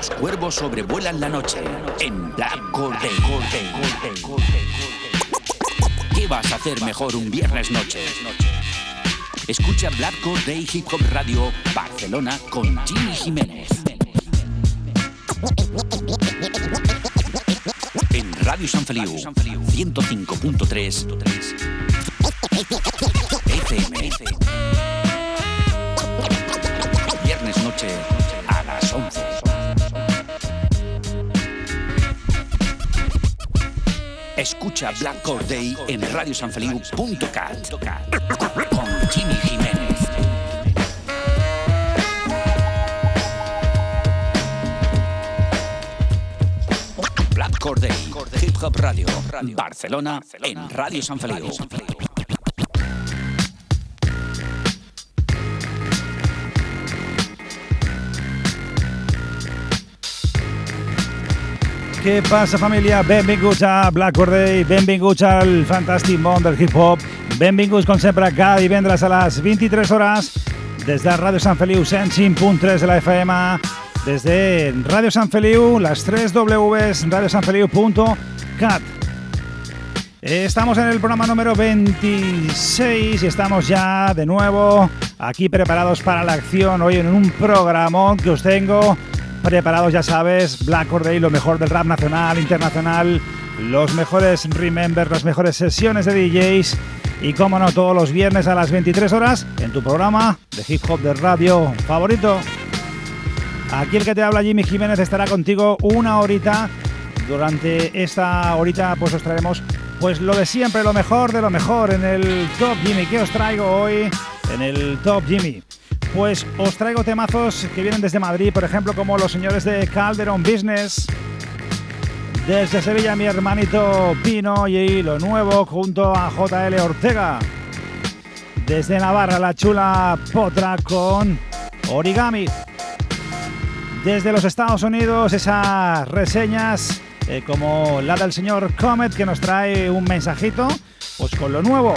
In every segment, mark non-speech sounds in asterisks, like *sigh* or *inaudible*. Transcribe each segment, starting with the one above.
Los cuervos sobrevuelan la noche en Black Day. ¿Qué vas a hacer mejor un viernes noche? Escucha Black Day Hip Hop Radio Barcelona con Jimmy Jiménez. En Radio San Feliu 105.3 FM. Viernes noche Escucha Black Core Day en radiosanfeliu.cat con Jimmy Jiménez. Black Core Day, Hip Hop Radio, Barcelona, en Radio San Feliu. Què passa, família? Benvinguts a Black Corday, benvinguts al fantàstic món del hip-hop, benvinguts, com sempre, cada divendres a les 23 hores, des de Ràdio Sant Feliu 105.3 de la FM, des de Ràdio Sant Feliu, les 3 Ws, radiosanfeliu.cat. Estamos en el programa número 26 y estamos ya de nuevo aquí preparados para la acción hoy en un programón que os tengo preparados, ya sabes, Black Corday, lo mejor del rap nacional, internacional, los mejores remembers, las mejores sesiones de DJs y, como no, todos los viernes a las 23 horas en tu programa de hip hop de radio favorito. Aquí el que te habla Jimmy Jiménez estará contigo una horita. Durante esta horita pues os traeremos pues lo de siempre, lo mejor de lo mejor en el Top Jimmy. ¿Qué os traigo hoy en el Top Jimmy? Pues os traigo temazos que vienen desde Madrid, por ejemplo, como los señores de Calderon Business. Desde Sevilla, mi hermanito Pino y lo nuevo junto a JL Ortega. Desde Navarra, la chula Potra con Origami. Desde los Estados Unidos, esas reseñas eh, como la del señor Comet que nos trae un mensajito, pues con lo nuevo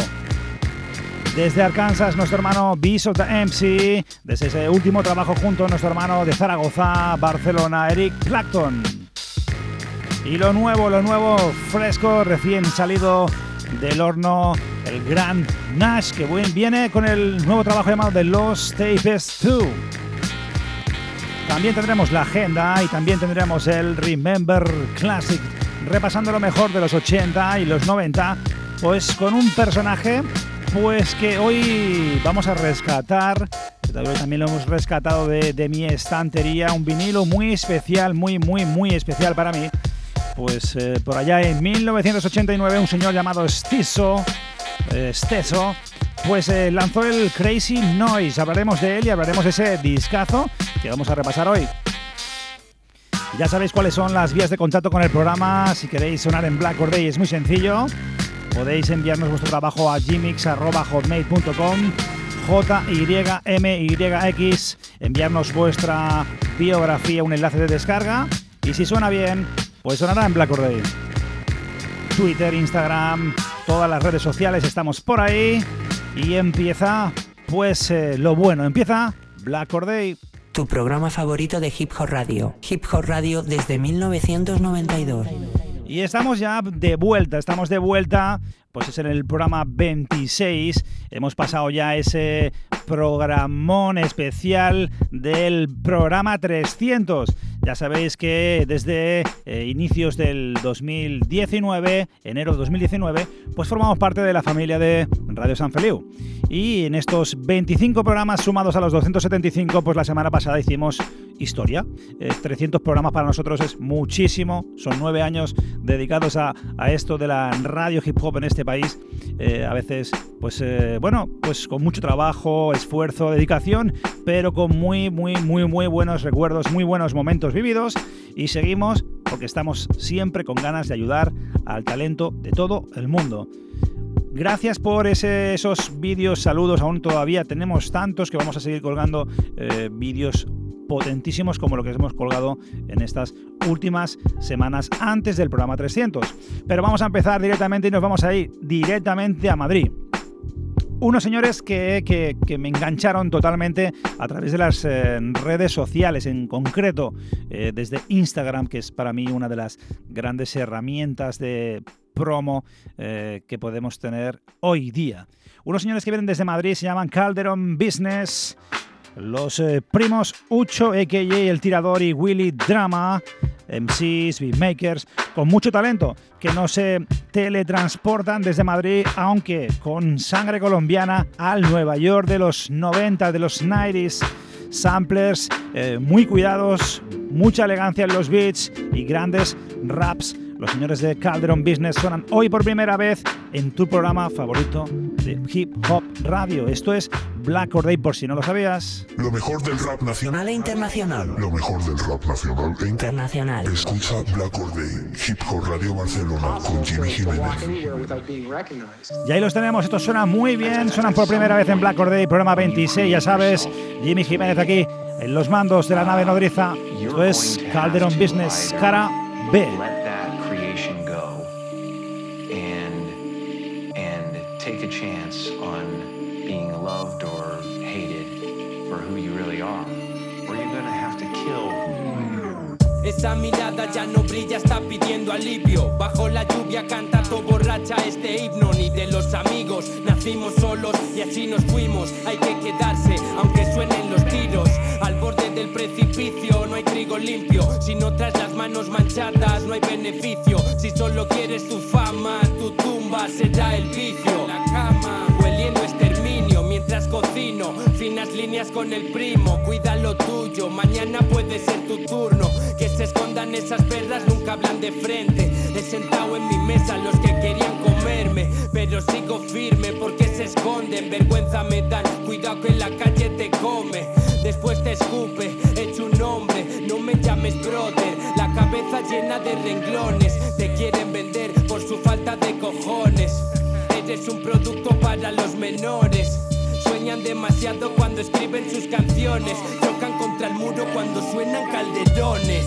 desde Arkansas, nuestro hermano Beast of the MC. Desde ese último trabajo junto a nuestro hermano de Zaragoza, Barcelona, Eric Clacton. Y lo nuevo, lo nuevo, fresco, recién salido del horno, el gran Nash, que viene con el nuevo trabajo llamado The Lost Tapes 2. También tendremos la agenda y también tendremos el Remember Classic, repasando lo mejor de los 80 y los 90, pues con un personaje pues que hoy vamos a rescatar, también lo hemos rescatado de, mi estantería, un vinilo muy especial, muy, muy, muy especial para mí. Pues eh, por allá en 1989 un señor llamado Stiso, eh, Steso, pues eh, lanzó el Crazy Noise. Hablaremos de él y hablaremos de ese discazo que vamos a repasar hoy. Ya sabéis cuáles son las vías de contacto con el programa. Si queréis sonar en Black Day es muy sencillo. Podéis enviarnos vuestro trabajo a gmix.hotmail.com J-Y-M-Y-X, enviarnos vuestra biografía, un enlace de descarga y si suena bien, pues sonará en Black Day. Twitter, Instagram, todas las redes sociales estamos por ahí y empieza pues eh, lo bueno, empieza Black Day. Tu programa favorito de Hip Hop Radio. Hip Hop Radio desde 1992. Y estamos ya de vuelta, estamos de vuelta, pues es en el programa 26. Hemos pasado ya ese programón especial del programa 300. Ya sabéis que desde eh, inicios del 2019, enero de 2019, pues formamos parte de la familia de Radio San Feliu. Y en estos 25 programas sumados a los 275, pues la semana pasada hicimos historia. 300 eh, programas para nosotros es muchísimo. Son nueve años dedicados a, esto de la radio hip hop en este país. Eh, a veces, pues bueno, pues con mucho trabajo, esfuerzo, dedicación, pero con muy, muy, muy, muy buenos recuerdos, muy buenos momentos vividos y seguimos porque estamos siempre con ganas de ayudar al talento de todo el mundo. Gracias por esos vídeos, saludos, aún todavía tenemos tantos que vamos a seguir colgando eh, vídeos potentísimos como lo que hemos colgado en estas últimas semanas antes del programa 300. Pero vamos a empezar directamente y nos vamos a ir directamente a Madrid. Unos señores que, me engancharon totalmente a través de las eh, redes sociales, en concreto eh, desde Instagram, que es para mí una de las grandes herramientas de promo eh, que podemos tener hoy día. Unos señores que vienen desde Madrid se llaman Calderon Business. Los primos Ucho, a.k.a. El Tirador y Willy Drama MCs, beatmakers, con mucho talento, que no se teletransportan desde Madrid, aunque con sangre colombiana, al Nueva York de los 90, de los 90s. Samplers eh, muy cuidados, mucha elegancia en los beats y grandes raps los señores de Calderon Business suenan hoy por primera vez en tu programa favorito de Hip Hop Radio. Esto es Black Or Day, por si no lo sabías. Lo mejor del rap nacional e internacional. Lo mejor del rap nacional e internacional. Escucha Black Or Day, Hip Hop Radio Barcelona con Jimmy Jiménez. Y ahí los tenemos, esto suena muy bien, suenan por primera vez en Black Or Day, programa 26, ya sabes, Jimmy Jiménez aquí en los mandos de la nave nodriza. Esto es Calderon Business, cara B. Esa mirada ya no brilla, está pidiendo alivio. Bajo la lluvia canta todo borracha este himno. Ni de los amigos, nacimos solos y así nos fuimos. Hay que quedarse, aunque suenen los tiros. Al borde del precipicio no hay trigo limpio. Si no traes las manos manchadas, no hay beneficio. Si solo quieres tu fama, tu tumba será el vicio. La cama, cocino. Finas líneas con el primo, cuida lo tuyo. Mañana puede ser tu turno que se escondan esas perras nunca hablan de frente. He sentado en mi mesa los que querían comerme, pero sigo firme porque se esconden. Vergüenza me dan, cuidado que en la calle te come. Después te escupe, hecho un hombre, no me llames brother. La cabeza llena de renglones, te quieren vender por su falta de cojones. Eres un producto para los menores sueñan demasiado cuando escriben sus canciones. Chocan contra el muro cuando suenan calderones.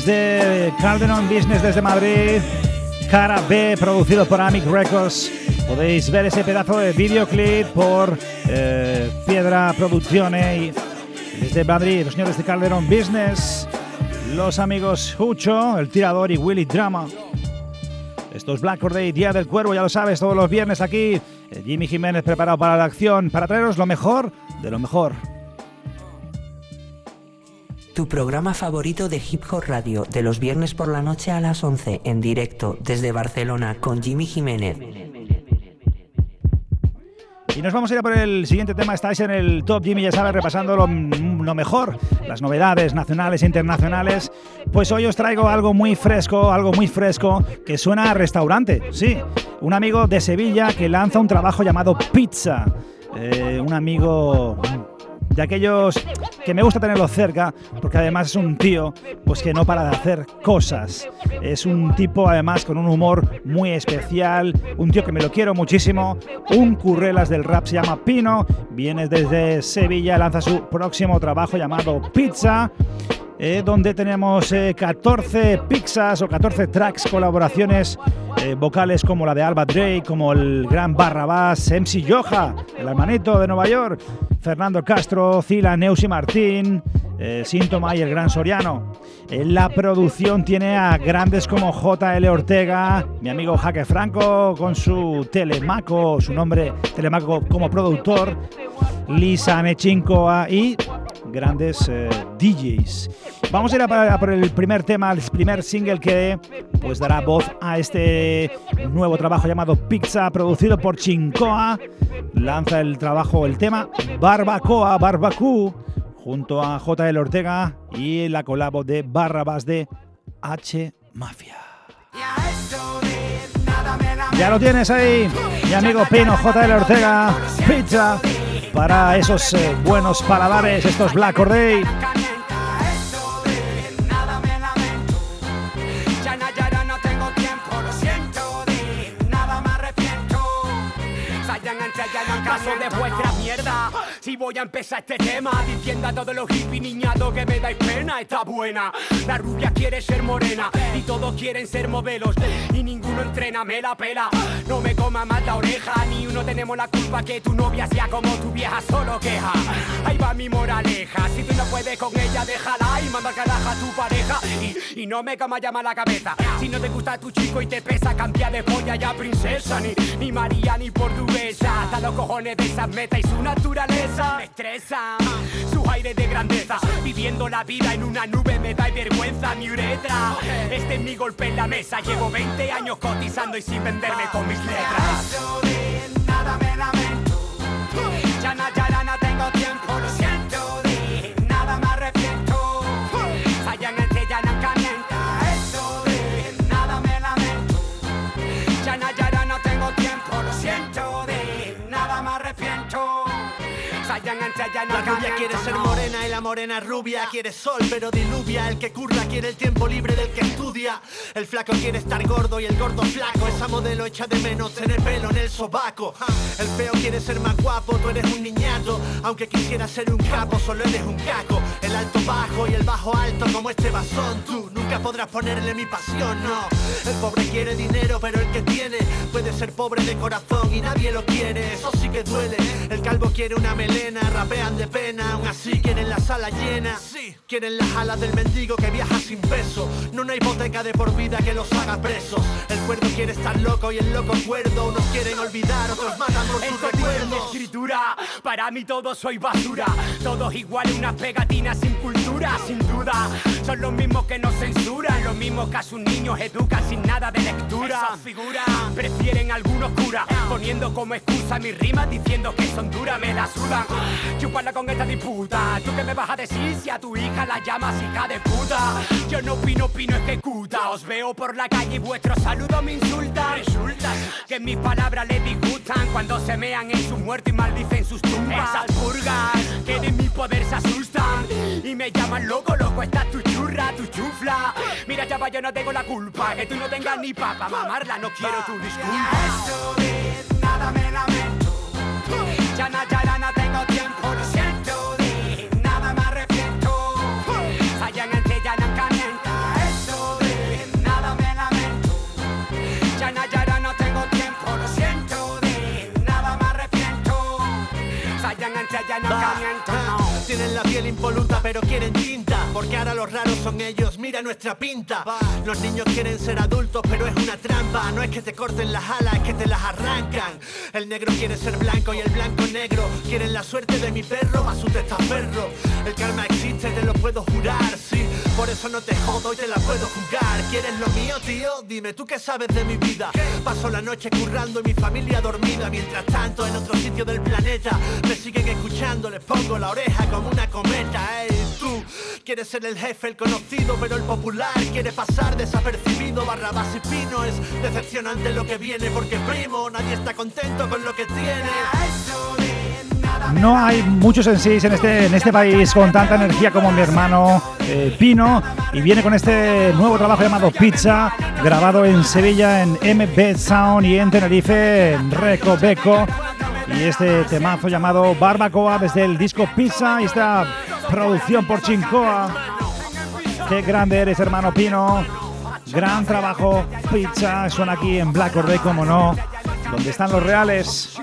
Señores de Calderon Business desde Madrid. Cara B, producido por Amic Records. Podéis ver ese pedazo de videoclip por eh, Piedra Producciones desde Madrid. Los señores de Calderon Business. Los amigos Hucho, El Tirador y Willy Drama. Esto es Black Day, Día del Cuervo, ya lo sabes, todos los viernes aquí. Eh, Jimmy Jiménez preparado para la acción, para traeros lo mejor de lo mejor tu programa favorito de Hip Hop Radio, de los viernes por la noche a las 11, en directo desde Barcelona con Jimmy Jiménez. Y nos vamos a ir a por el siguiente tema. Estáis en el Top Jimmy, ya sabes, repasando lo, mejor, las novedades nacionales e internacionales. Pues hoy os traigo algo muy fresco, algo muy fresco que suena a restaurante. Sí, un amigo de Sevilla que lanza un trabajo llamado Pizza. Eh, un amigo de aquellos que me gusta tenerlo cerca, porque además es un tío pues que no para de hacer cosas. Es un tipo además con un humor muy especial, un tío que me lo quiero muchísimo, un currelas del rap se llama Pino, viene desde Sevilla, lanza su próximo trabajo llamado Pizza. Eh, donde tenemos 14 eh, pizzas o 14 tracks, colaboraciones eh, vocales como la de Alba Drake, como el gran Barrabás, MC Yoja, el hermanito de Nueva York, Fernando Castro, Zila, Neusi Martín, Síntoma y el gran Soriano. la producción tiene a grandes como JL Ortega, mi amigo Jaque Franco con su Telemaco, su nombre Telemaco como productor, Lisa Nechinkoa y grandes eh, DJs. Vamos a ir a, por el primer tema, el primer single que pues dará voz a este nuevo trabajo llamado Pizza, producido por Chincoa. Lanza el trabajo, el tema Barbacoa, Barbacú, junto a JL Ortega y la colabo de Barrabás de H Mafia. Ya lo tienes ahí, mi amigo Pino JL Ortega, Pizza para esos eh, buenos paladares, estos Black Corday. Caso de vuestra mierda si voy a empezar este tema diciendo a todos los hippies niñados que me dais pena, está buena. La rubia quiere ser morena y todos quieren ser modelos y ninguno entrena, me la pela. No me coma más la oreja, ni uno tenemos la culpa que tu novia sea como tu vieja, solo queja. Ahí va mi moraleja, si tú no puedes con ella, déjala y manda caraja a tu pareja. Y, no me cama llama la cabeza. Si no te gusta tu chico y te pesa, cambia de polla ya princesa, ni, ni María ni portuguesa. Hasta los cojones de esa meta y su naturaleza me estresa. Su aire de grandeza, viviendo la vida en una nube me da vergüenza mi uretra. Este es mi golpe en la mesa, llevo 20 años cotizando y sin venderme con mis letras. Nada me lamento, ya no, ya no tengo tiempo, lo siento. Nada me arrepiento, Sayan entre ya no calienta. Eso de nada me lamento, ya no, ya no tengo tiempo, lo siento. De nada me arrepiento. La rubia quiere ser morena rubia quiere sol pero diluvia. El que curra quiere el tiempo libre del que estudia. El flaco quiere estar gordo y el gordo flaco. Esa modelo echa de menos tener pelo en el sobaco. El feo quiere ser más guapo, tú eres un niñato. Aunque quisiera ser un capo, solo eres un caco. Alto bajo y el bajo alto como este basón. Tú nunca podrás ponerle mi pasión, no. El pobre quiere dinero, pero el que tiene puede ser pobre de corazón y nadie lo quiere. Eso sí que duele. El calvo quiere una melena rapean de pena, aún así quieren la sala llena. Sí, quieren las alas del mendigo que viaja sin peso. No una hipoteca de por vida que los haga presos. El cuerdo quiere estar loco y el loco cuerdo. Unos quieren olvidar, otros matan por sus recuerdos. escritura, para mí todos soy basura. Todos igual, unas pegatinas sin cultura, sin duda. Son los mismos que nos censuran, los mismos que a sus niños educan sin nada de lectura. figura prefieren algunos cura, poniendo como excusa mis rimas diciendo que son duras, me la sudan. Chúpala con esta disputa. ¿Tú qué me vas a decir si a tu hija la llamas hija de puta? Yo no opino, opino, ejecuta. Os veo por la calle y vuestro saludo me insulta. Resulta que mis palabras le disgustan cuando se mean en su muerte y maldicen sus tumbas. Esas purgas que de mi poder se asustan y me llaman loco, loco, está tu churra, tu chufla. Mira, chava, yo no tengo la culpa. Que tú no tengas ni papa, mamarla, no quiero tu disculpa. Eso de nada me lamento. Ya, na, ya, na, tengo tiempo, lo siento, de nada me arrepiento. Sayan entre ya no calienta, eso de nada me lamento. Ya, na, ya, no tengo tiempo, lo siento, de nada me arrepiento. Sayan entre ya no calienta, la piel impoluta pero quieren tinta. Porque ahora los raros son ellos, mira nuestra pinta. Los niños quieren ser adultos pero es una trampa. No es que te corten las alas, es que te las arrancan. El negro quiere ser blanco y el blanco negro. Quieren la suerte de mi perro, más su testaferro. El karma existe, te lo puedo jurar, sí Por eso no te jodo y te la puedo jugar ¿Quieres lo mío, tío? Dime, ¿tú qué sabes de mi vida? Paso la noche currando y mi familia dormida Mientras tanto en otro sitio del planeta Me siguen escuchando, les pongo la oreja con una cometa, ey, tú quieres ser el jefe, el conocido, pero el popular quiere pasar desapercibido. Barrabás y Pino es decepcionante lo que viene, porque primo, nadie está contento con lo que tiene. No hay muchos en sí en este, en este país con tanta energía como mi hermano eh, Pino y viene con este nuevo trabajo llamado Pizza, grabado en Sevilla en MB Sound y en Tenerife en Reco Beco. Y este temazo llamado Barbacoa desde el disco Pizza y esta producción por Chincoa. Qué grande eres, hermano Pino. Gran trabajo, Pizza. Suena aquí en Black Or Day, como no. Donde están los reales.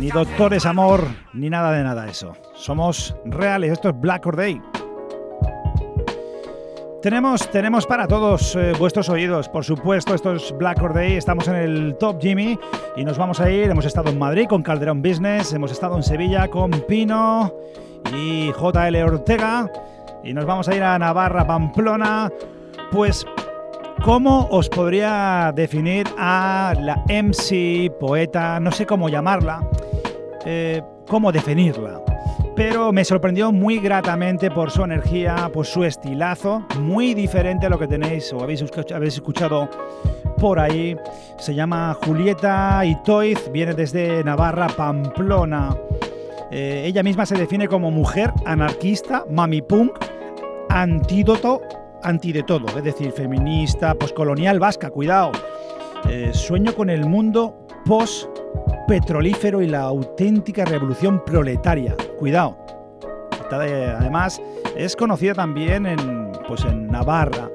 Ni doctores amor, ni nada de nada eso. Somos reales, esto es Black Or Day. Tenemos, tenemos para todos eh, vuestros oídos, por supuesto, esto es Black Or Day, estamos en el Top Jimmy y nos vamos a ir, hemos estado en Madrid con Calderón Business, hemos estado en Sevilla con Pino y JL Ortega y nos vamos a ir a Navarra, Pamplona, pues ¿Cómo os podría definir a la MC, poeta, no sé cómo llamarla, eh, cómo definirla? Pero me sorprendió muy gratamente por su energía, por su estilazo, muy diferente a lo que tenéis o habéis escuchado por ahí. Se llama Julieta Itoiz, viene desde Navarra, Pamplona. Eh, ella misma se define como mujer anarquista, mami punk, antídoto anti de todo, es decir, feminista, poscolonial vasca, cuidado. Eh, sueño con el mundo post-petrolífero y la auténtica revolución proletaria, cuidado. además, es conocida también en, pues en Navarra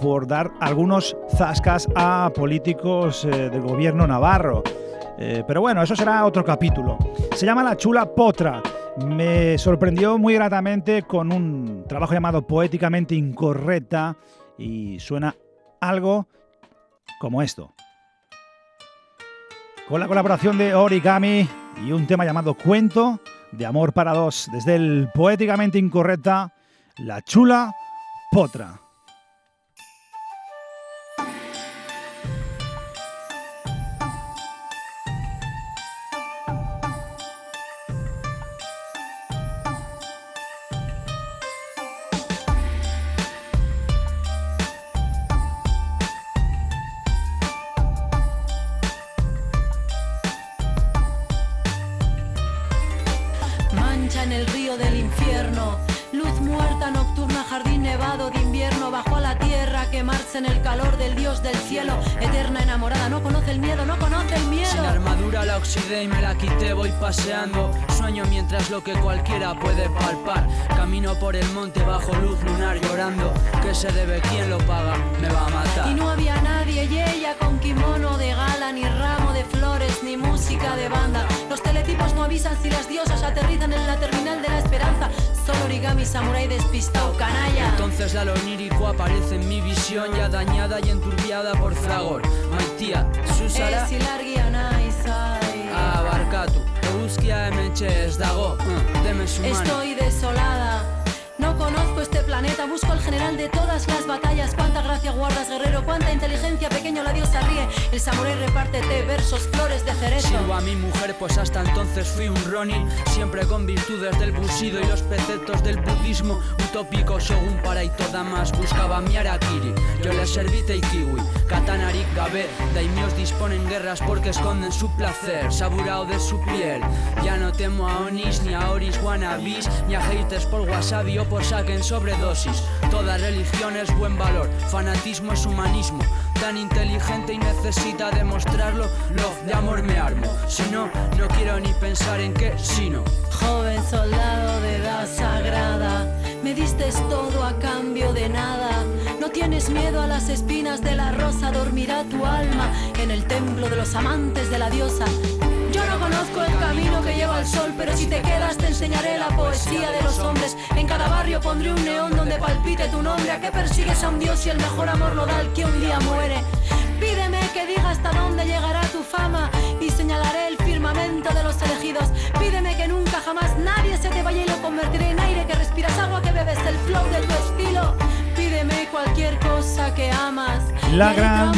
por dar algunos zascas a políticos eh, del gobierno navarro. Eh, pero bueno, eso será otro capítulo. Se llama La Chula Potra me sorprendió muy gratamente con un trabajo llamado Poéticamente Incorrecta y suena algo como esto. Con la colaboración de Origami y un tema llamado Cuento de Amor para Dos, desde el Poéticamente Incorrecta, La Chula Potra. Y me la quité, voy paseando. Sueño mientras lo que cualquiera puede palpar. Camino por el monte bajo luz lunar llorando. ¿Qué se debe? ¿Quién lo paga? Me va a matar. Y no había nadie y ella con kimono de gala, ni ramo de flores, ni música de banda. Los teletipos no avisan si las diosas aterrizan en la terminal de la esperanza. Solo origami, samurai despistado, canalla. Entonces la lonírico aparece en mi visión ya dañada y enturbiada por fragor. Maitia, Susara. Esilargia aldatu Eguzkia hemen txe ez dago. Mm. Estoy desolada. No conozco planeta, busco al general de todas las batallas. Cuánta gracia guardas, guerrero, cuánta inteligencia, pequeño la diosa ríe. El samurái reparte té, versos, flores de cerezo. Sirvo a mi mujer, pues hasta entonces fui un Ronin. Siempre con virtudes del busido y los preceptos del budismo. Utópico, según para y toda más. Buscaba mi Arakiri, yo le serví kiwi. Katanarik gabe, daimios disponen guerras porque esconden su placer. Saburao de su piel. Ya no temo a Onis, ni a Oris wannabis, ni a haters por wasabi por saquen Toda religión es buen valor, fanatismo es humanismo. Tan inteligente y necesita demostrarlo, love de amor me armo. Si no, no quiero ni pensar en qué, sino. Joven soldado de edad sagrada, me diste todo a cambio de nada. No tienes miedo a las espinas de la rosa, dormirá tu alma en el templo de los amantes de la diosa. Conozco el camino que lleva al sol, pero si te quedas te enseñaré la poesía de los hombres. En cada barrio pondré un neón donde palpite tu nombre. ¿A qué persigues a un dios y el mejor amor lo da al que un día muere? Pídeme que diga hasta dónde llegará tu fama y señalaré el firmamento de los elegidos. Pídeme que nunca jamás nadie se te vaya y lo convertiré en aire que respiras, agua que bebes, el flow de tu. Cualquier cosa que amas. La gran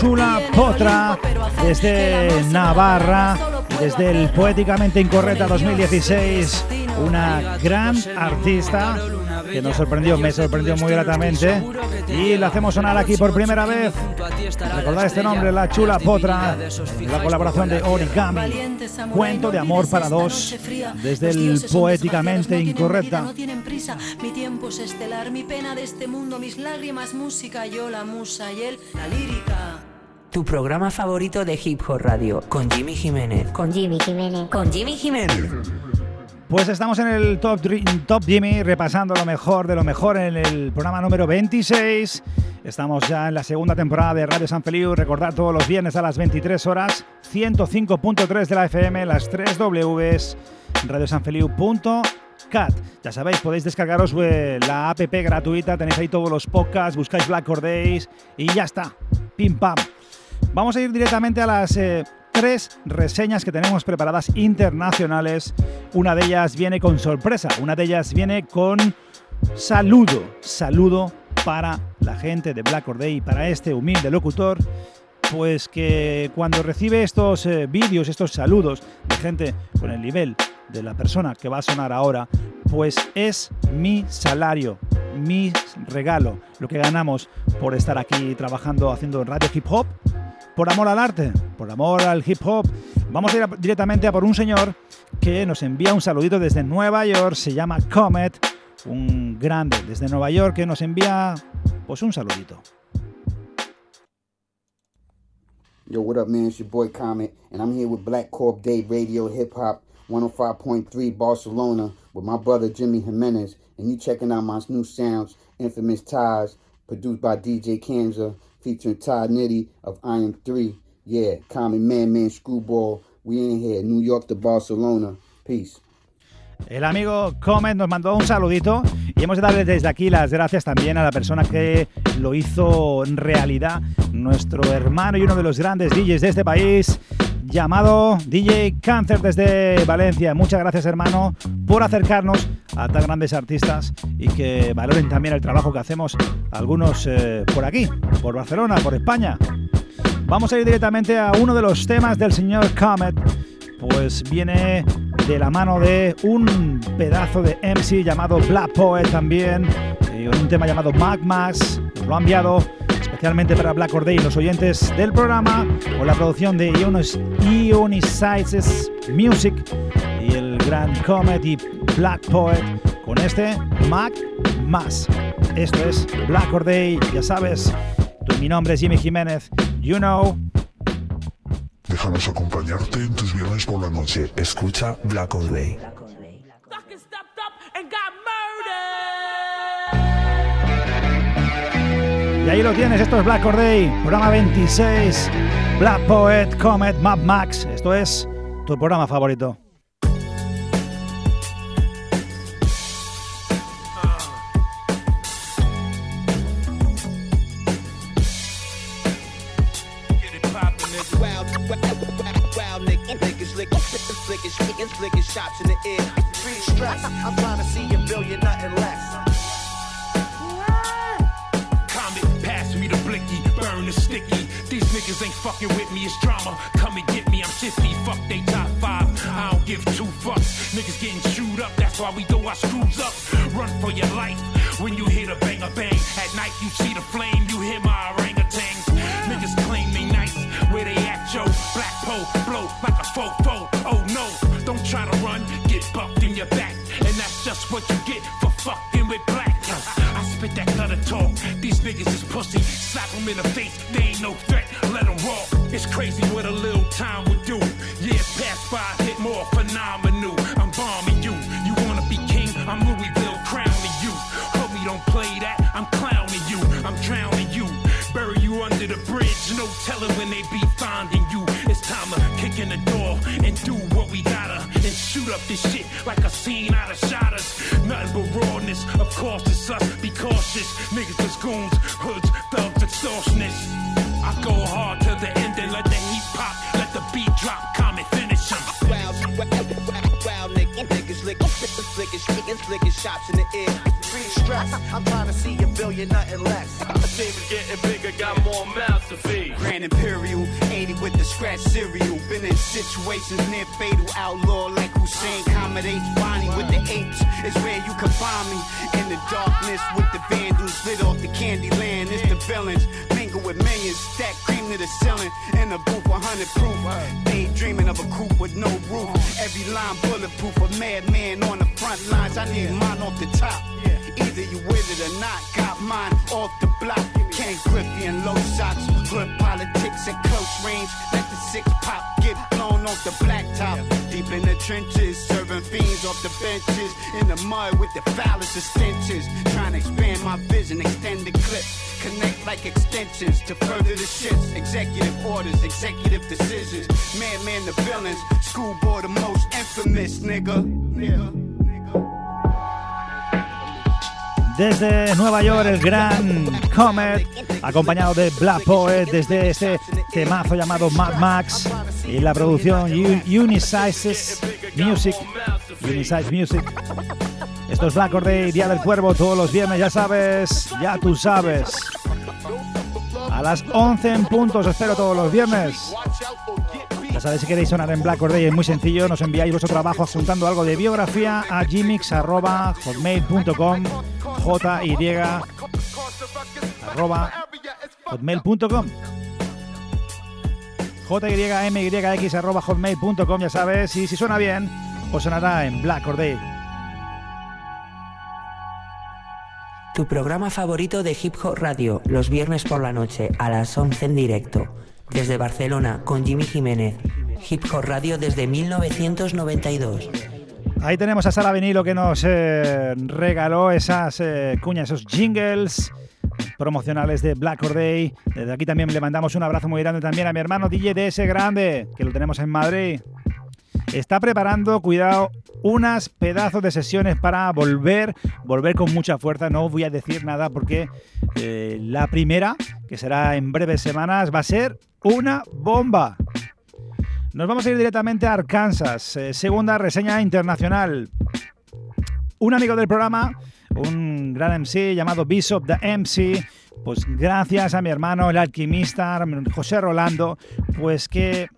chula potra desde Navarra desde el Poéticamente Incorrecta 2016, una gran artista que nos sorprendió, me sorprendió muy gratamente. Y la hacemos sonar aquí por primera vez. Recordad este nombre, La Chula Potra, la colaboración de Origami. Cuento de amor para dos, desde el poéticamente incorrecta. No tienen prisa, mi tiempo es estelar, mi pena de este mundo, mis lágrimas, música, yo la musa y él la lírica. Tu programa favorito de Hip Hop Radio, con Jimmy Jiménez. Con Jimmy Jiménez. Con Jimmy Jiménez. Pues estamos en el Top, Jimmy, repasando lo mejor de lo mejor en el programa número 26. Estamos ya en la segunda temporada de Radio San Feliu. Recordad todos los viernes a las 23 horas, 105.3 de la FM, las 3 Ws, radiosanfeliu.cat. Ya sabéis, podéis descargaros eh, la app gratuita, tenéis ahí todos los podcasts, buscáis Black Days y ya está. Pim pam. Vamos a ir directamente a las eh, tres reseñas que tenemos preparadas internacionales. Una de ellas viene con sorpresa, una de ellas viene con saludo, saludo para la gente de Black Day y para este humilde locutor. Pues que cuando recibe estos eh, vídeos, estos saludos de gente con el nivel de la persona que va a sonar ahora, pues es mi salario, mi regalo, lo que ganamos por estar aquí trabajando haciendo radio hip hop por amor al arte, por amor al hip hop. Vamos a ir directamente a por un señor que nos envía un saludito desde Nueva York, se llama Comet, un grande desde Nueva York que nos envía pues un saludito. Yo, what up, man? It's your boy Comet, and I'm here with Black Corp Day Radio Hip Hop 105.3 Barcelona with my brother Jimmy Jimenez, and you checking out my new sounds, Infamous Ties, produced by DJ Kanza featuring Todd Nitty of I Am 3. Yeah, Common Man Man Screwball. We in here, New York to Barcelona. Peace. El amigo Comet nos mandó un saludito y hemos de darle desde aquí las gracias también a la persona que lo hizo en realidad, nuestro hermano y uno de los grandes DJs de este país, llamado DJ Cáncer desde Valencia. Muchas gracias hermano por acercarnos a tan grandes artistas y que valoren también el trabajo que hacemos algunos eh, por aquí, por Barcelona, por España. Vamos a ir directamente a uno de los temas del señor Comet, pues viene de la mano de un pedazo de MC llamado Black Poet también, y un tema llamado Magmas, lo ha enviado especialmente para Black Or Day, los oyentes del programa, con la producción de Ionizes Music y el gran Comet y Black Poet con este Mac Más. Esto es Black Or Day, ya sabes. Mi nombre es Jimmy Jiménez. You know. Déjanos acompañarte en tus viernes por la noche. Escucha Black Or Day. Y ahí lo tienes, esto es Black Or Day, programa 26, Black Poet, Comet, Map Max. Esto es tu programa favorito. Nothing less. The team is getting bigger, got more mouths to feed. Grand Imperial, 80 with the scratch cereal. Been in situations near fatal, outlaw like Hussein accommodates Bonnie with the apes. Is where you can find me in the darkness with the vandals lit off the candy land. It's the villains with millions, stack cream to the ceiling in a booth 100 proof. Daydreaming of a coupe with no roof. Every line bulletproof, a madman on the front lines. I need mine off the top. Either you with it or not, got mine off the block. Ken Griffey and low socks, good politics at close range. Let the six pop get blown off the blacktop. Deep in the trenches, serving fiends off the benches. In the mud with the foulest of stenches. Trying to expand my vision, extend the clip. Connect like extensions to further the shits. Executive orders, executive decisions. Man, man, the villains. Schoolboy, the most infamous, nigga. nigga. Desde Nueva York, el gran Comet, acompañado de Black Poet, desde este temazo llamado Mad Max y la producción Unisizes Music. Unisize Music. Esto es Black Day, Día del Cuervo, todos los viernes, ya sabes, ya tú sabes. A las 11 en puntos, espero todos los viernes. Ya sabéis si queréis sonar en Black Day es muy sencillo, nos enviáis vuestro trabajo apuntando algo de biografía a gmix.hotmail.com jy arroba hotmail.com jymyx arroba hotmail.com ya sabes y si suena bien os sonará en Black or Day Tu programa favorito de Hip Hop Radio, los viernes por la noche a las 11 en directo. Desde Barcelona con Jimmy Jiménez. Hip Hop Radio desde 1992. Ahí tenemos a Sara Vinilo que nos eh, regaló esas eh, cuñas, esos jingles promocionales de Black Or Day. Desde aquí también le mandamos un abrazo muy grande también a mi hermano DJ DS Grande, que lo tenemos en Madrid. Está preparando, cuidado, unas pedazos de sesiones para volver, volver con mucha fuerza. No voy a decir nada porque eh, la primera, que será en breves semanas, va a ser una bomba. Nos vamos a ir directamente a Arkansas, eh, segunda reseña internacional. Un amigo del programa, un gran MC llamado Bishop the MC, pues gracias a mi hermano el alquimista José Rolando, pues que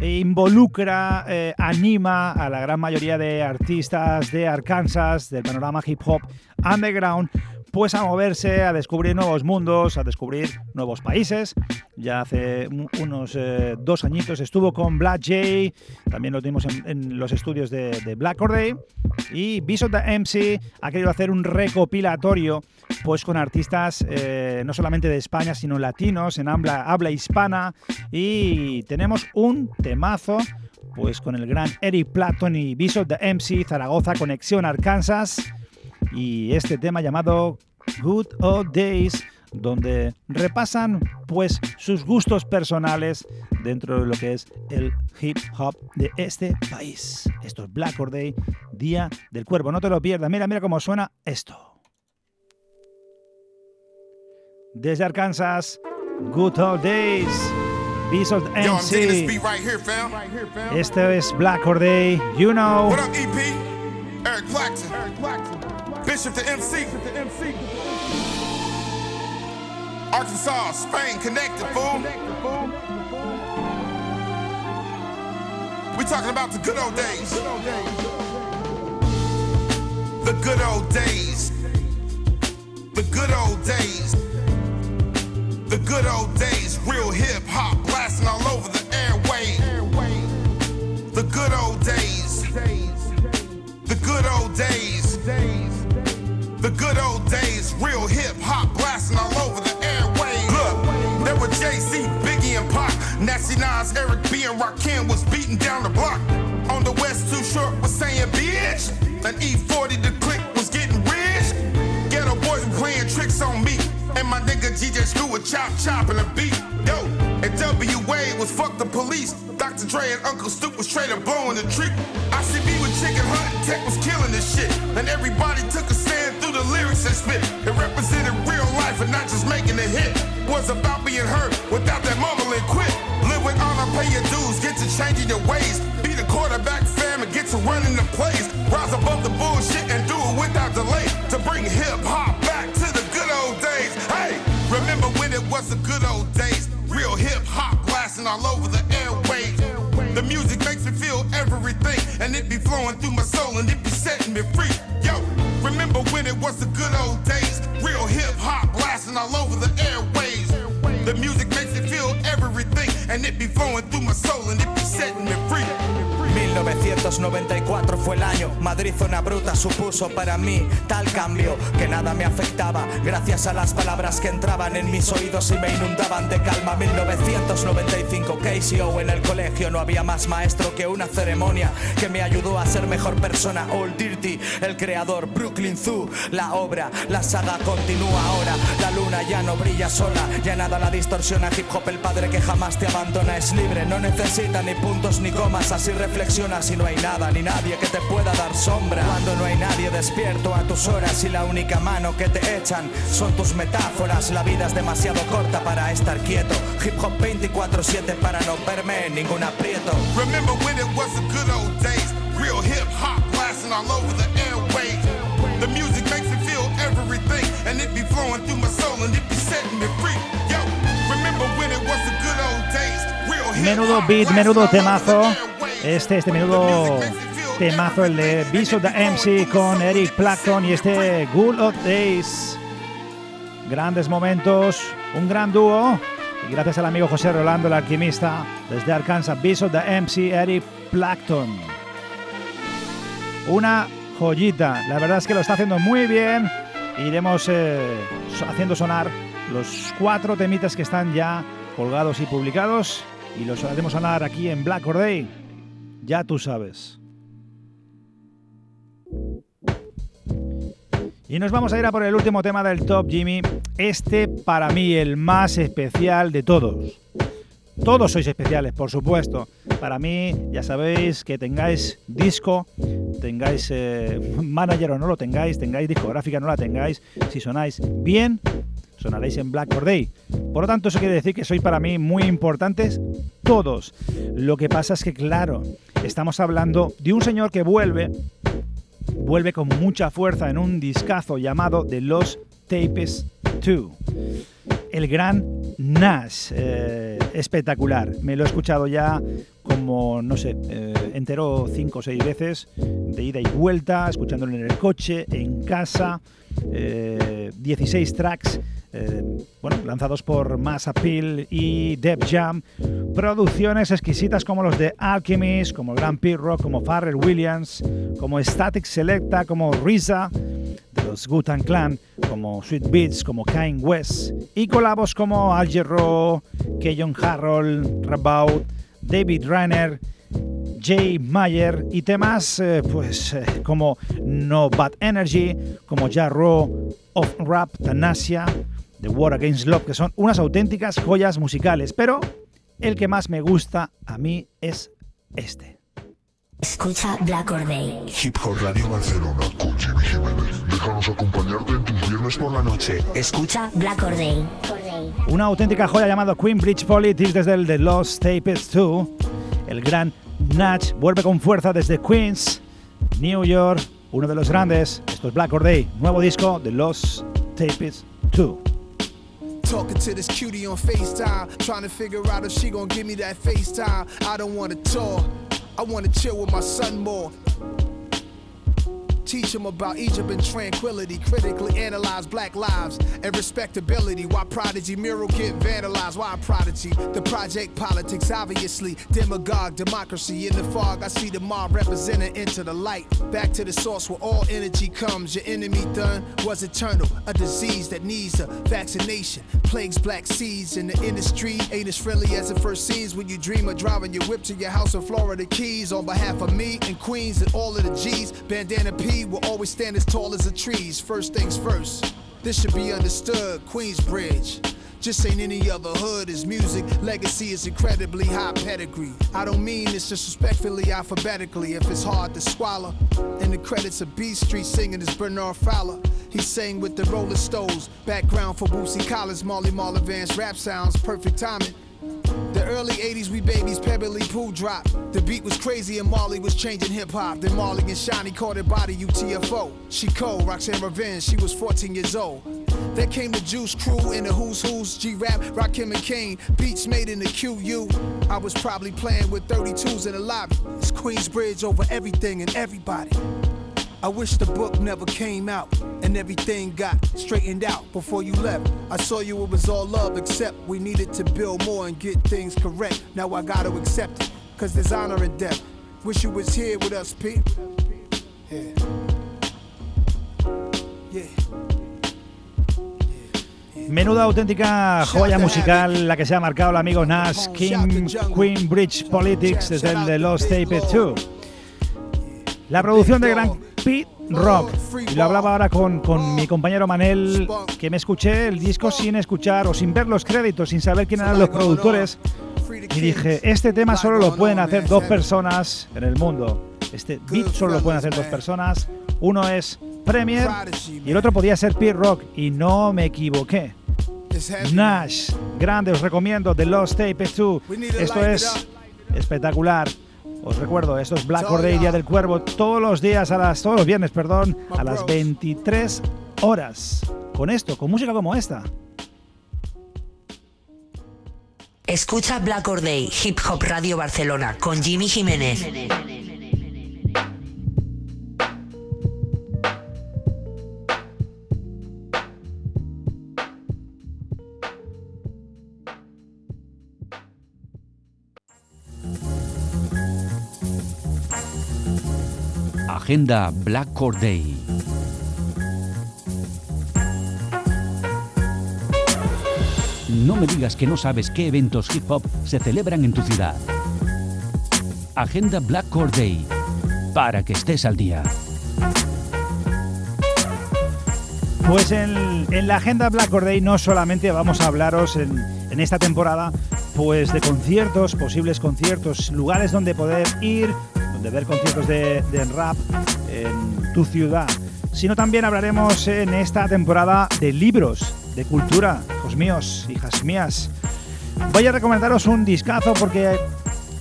involucra, eh, anima a la gran mayoría de artistas de Arkansas, del panorama hip hop underground, pues a moverse, a descubrir nuevos mundos, a descubrir nuevos países. Ya hace unos eh, dos añitos estuvo con Black J, también lo tuvimos en, los estudios de, Black Corday. Y Bishop the MC ha querido hacer un recopilatorio pues con artistas eh, no solamente de España, sino latinos, en habla, habla hispana. Y tenemos un temazo pues con el gran Eric Platon y Bishop the MC, Zaragoza, Conexión Arkansas y este tema llamado Good Old Days donde repasan pues sus gustos personales dentro de lo que es el hip hop de este país. Esto es Black Or Day, Día del Cuervo. No te lo pierdas. Mira, mira cómo suena esto. Desde Arkansas, Good Old Days. Beast of MC. Este es Black Or Day. You know. What up, EP? Eric. Eric. Bishop to MC. Arkansas, Spain, connected, fool. We talking about the good old days. The good old days. The good old days. The good old days. Real hip hop blasting all over the airway. The good old days. The good old days. Good old days, real hip hop blasting all over the airwaves. Look, there were JC, Biggie, and Pac. Nasty Nas, Eric B, and Rakim was beating down the block. On the West, Too Short was saying, bitch. An E40, to click was getting rich. Ghetto boys were playing tricks on me. And my nigga GJ Screw was chop chop chopping a beat. Yo, and W WA was fuck the police. Dr. Dre and Uncle Stoop was trading blowing the trick chicken hunt tech was killing this shit. And everybody took a stand through the lyrics and spit. It represented real life and not just making a hit. Was about being hurt without that mumbling quit. Live with honor, pay your dues, get to changing your ways. Be the quarterback fam and get to running the plays. Rise above the bullshit and do it without delay. To bring hip hop back to the good old days. Hey, remember when it was the good old days? Real hip hop blasting all over the airwaves. The music makes me feel everything, and it be flowing through my soul, and it be setting me free. Yo, remember when it was the good old days? Real hip hop blasting all over the airwaves. The music makes me feel everything, and it be flowing through my soul, and it be setting me free. 1994 fue el año, Madrid zona bruta supuso para mí tal cambio que nada me afectaba gracias a las palabras que entraban en mis oídos y me inundaban de calma. 1995 KCO en el colegio no había más maestro que una ceremonia que me ayudó a ser mejor persona. Old Dirty, el creador, Brooklyn Zoo, la obra, la saga continúa ahora. La luna ya no brilla sola, ya nada la distorsiona. Hip hop, el padre que jamás te abandona es libre, no necesita ni puntos ni comas, así reflexiona si no hay nada ni nadie que te pueda dar sombra. Cuando no hay nadie despierto a tus horas y la única mano que te echan son tus metáforas. La vida es demasiado corta para estar quieto. Hip hop 24-7 para no verme en ningún aprieto. Remember when it was the good old days? Real hip hop blasting all over the airwaves. The music makes me feel everything, and it be flowing through my soul, and it be setting me free. Yo, remember when it was the good old days? Real hip Menudo beat, menudo temazo. Este, este menudo temazo, el de Beast the MC con Eric Clapton y este Good of Days. Grandes momentos, un gran dúo. Gracias al amigo José Rolando, el alquimista, desde Arkansas, Beast of the MC, Eric Clapton. Una joyita, la verdad es que lo está haciendo muy bien. Iremos eh, haciendo sonar los cuatro temitas que están ya colgados y publicados y los haremos sonar aquí en Black Or Day. Ya tú sabes. Y nos vamos a ir a por el último tema del top, Jimmy. Este para mí el más especial de todos. Todos sois especiales, por supuesto. Para mí, ya sabéis que tengáis disco, tengáis eh, *laughs* manager o no lo tengáis, tengáis discográfica no la tengáis, si sonáis bien, sonaréis en Black Or Day. Por lo tanto, eso quiere decir que sois para mí muy importantes todos. Lo que pasa es que, claro, estamos hablando de un señor que vuelve, vuelve con mucha fuerza en un discazo llamado The Lost Tapes 2. El gran Nash, eh, espectacular. Me lo he escuchado ya como, no sé, eh, entero cinco o seis veces, de ida y vuelta, escuchándolo en el coche, en casa. 16 tracks eh, bueno, lanzados por Mass Appeal y Deb Jam, producciones exquisitas como los de Alchemist, como Grand Rock, como Pharrell Williams, como Static Selecta, como Risa, de los Gutan Clan, como Sweet Beats, como Kanye West, y colabos como Al Jarreau, Keyon Harold, Rabaut, David Rainer, Jay Mayer y temas eh, pues eh, como No Bad Energy, como Jarro of Rap, Tanasia, The War Against Love, que son unas auténticas joyas musicales, pero el que más me gusta a mí es este. Escucha Black Or Day. Hip Hop Radio Barcelona con Jimmy Jiménez. Déjanos acompañarte en tus viernes por la noche. Escucha Black Or Day. Una auténtica joya llamada Queen Bridge Politics desde el The Lost Tapes 2. El gran Natch vuelve con fuerza desde Queens, New York, uno de los grandes. Esto es Black Or Day, nuevo disco The Lost Tapes 2. Talking to this cutie on FaceTime, trying to figure out if she gonna give me that FaceTime. I don't wanna tour, I wanna chill with my son more. Teach them about Egypt and tranquility. Critically analyze black lives and respectability. Why Prodigy mural get vandalized? Why Prodigy? The project politics, obviously. Demagogue, democracy. In the fog, I see the mob representing into the light. Back to the source where all energy comes. Your enemy done was eternal. A disease that needs a vaccination. Plagues black seeds in the industry. Ain't as friendly as it first seems when you dream of driving your whip to your house in Florida Keys. On behalf of me and Queens and all of the G's. Bandana P will always stand as tall as the trees. First things first. This should be understood. Queensbridge. Just ain't any other hood. His music legacy is incredibly high pedigree. I don't mean this disrespectfully, alphabetically. If it's hard to swallow, in the credits of B Street singing is Bernard Fowler. He sang with the Rolling Stones. Background for Boosie Collins, Molly Marl Vance rap sounds, perfect timing. The early 80s, we babies, Pebbly Pooh drop. The beat was crazy and Marley was changing hip hop. Then Marley and Shiny caught her body UTFO. She cold, Roxanne Revenge, she was 14 years old. Then came the Juice Crew and the Who's Who's, G-Rap, Rakim and Kane. Beats made in the QU. I was probably playing with 32s in the lobby. It's Queensbridge over everything and everybody. I wish the book never came out and everything got straightened out before you left. I saw you, it was all love, except we needed to build more and get things correct. Now I gotta accept it, cause there's honor in death. Wish you was here with us, Pete. Yeah. Yeah. Menuda auténtica joya musical la que se ha marcado el amigo Nash, King, Queen Bridge Politics desde el de Lost Tape 2. La producción de gran Pete Rock. Y lo hablaba ahora con, con, mi compañero Manel, que me escuché el disco sin escuchar o sin ver los créditos, sin saber quién eran los productores. Y dije, este tema solo lo pueden hacer dos personas en el mundo. Este beat solo lo pueden hacer dos personas. Uno es Premier y el otro podía ser Pete Rock. Y no me equivoqué. Nash, grande, os recomiendo The Lost Tape 2. Esto es espectacular. Os recuerdo, esto es Black Order Día del Cuervo, todos los días, a las, todos los viernes, perdón, a las 23 horas. Con esto, con música como esta. Escucha Black Or Day, Hip Hop Radio Barcelona, con Jimmy Jiménez. Agenda Black Core Day. No me digas que no sabes qué eventos hip hop se celebran en tu ciudad. Agenda Black Core Day. Para que estés al día. Pues en, en, la agenda Black Or Day no solamente vamos a hablaros en, en, esta temporada pues de conciertos, posibles conciertos, lugares donde poder ir, donde ver conciertos de, de rap en tu ciudad, sino también hablaremos en esta temporada de libros, de cultura, hijos míos, hijas mías. Voy a recomendaros un discazo porque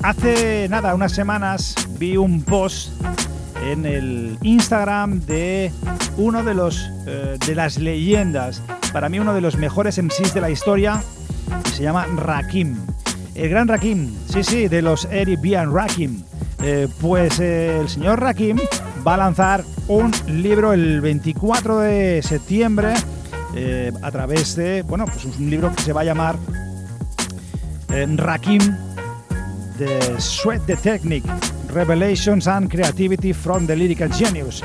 hace nada, unas semanas, vi un post en el Instagram de uno de los eh, de las leyendas, para mí uno de los mejores MCs de la historia, se llama Rakim. El gran Rakim, sí, sí, de los Eric B. Rakim. Eh, pues eh, el señor Rakim va a lanzar un libro el 24 de septiembre eh, a través de, bueno, pues un libro que se va a llamar Rakim The Sweat the Technique Revelations and Creativity from the Lyrical Genius.